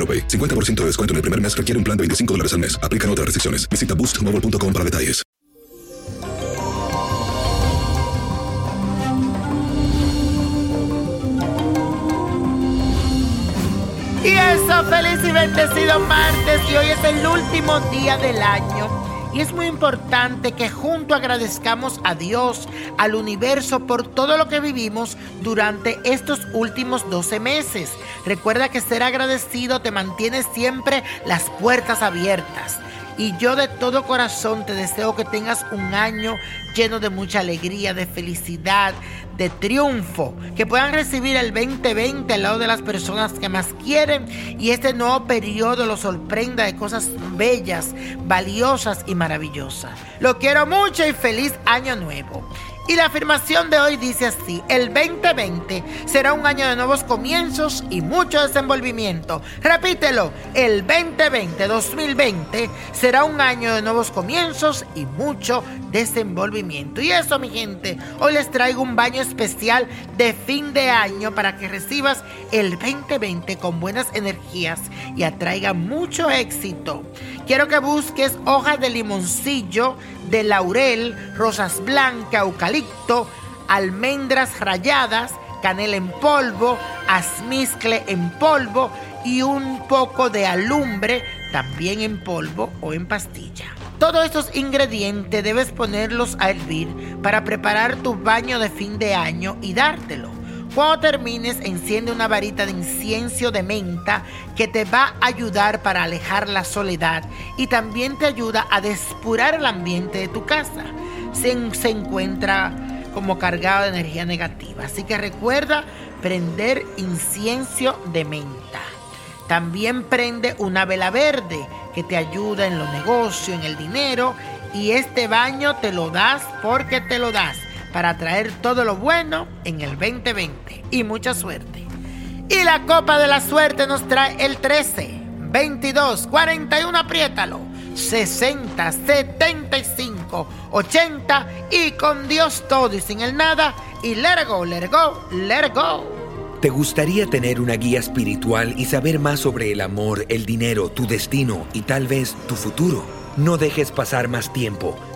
AroPay. 50% de descuento en el primer mes requiere un plan de 25 dólares al mes. Aplican otras restricciones. Visita boostmobile.com para detalles. Y eso, feliz y bendecido martes. Y hoy es el último día del año. Y es muy importante que junto agradezcamos a Dios, al universo, por todo lo que vivimos durante estos últimos 12 meses. Recuerda que ser agradecido te mantiene siempre las puertas abiertas. Y yo de todo corazón te deseo que tengas un año lleno de mucha alegría, de felicidad, de triunfo. Que puedan recibir el 2020 al lado de las personas que más quieren y este nuevo periodo los sorprenda de cosas bellas, valiosas y maravillosas. Lo quiero mucho y feliz año nuevo. Y la afirmación de hoy dice así, el 2020 será un año de nuevos comienzos y mucho desenvolvimiento. Repítelo, el 2020, 2020 será un año de nuevos comienzos y mucho desenvolvimiento. Y eso, mi gente, hoy les traigo un baño especial de fin de año para que recibas el 2020 con buenas energías y atraiga mucho éxito. Quiero que busques hojas de limoncillo, de laurel, rosas blancas, eucalipto, almendras ralladas, canela en polvo, azmizcle en polvo y un poco de alumbre también en polvo o en pastilla. Todos estos ingredientes debes ponerlos a hervir para preparar tu baño de fin de año y dártelo. Cuando termines, enciende una varita de incienso de menta que te va a ayudar para alejar la soledad y también te ayuda a despurar el ambiente de tu casa. Se, se encuentra como cargado de energía negativa. Así que recuerda prender incienso de menta. También prende una vela verde que te ayuda en los negocios, en el dinero. Y este baño te lo das porque te lo das para traer todo lo bueno en el 2020 y mucha suerte. Y la copa de la suerte nos trae el 13, 22, 41, apriétalo, 60, 75, 80 y con Dios todo y sin el nada y let it go, let it go, let it go. ¿Te gustaría tener una guía espiritual y saber más sobre el amor, el dinero, tu destino y tal vez tu futuro? No dejes pasar más tiempo.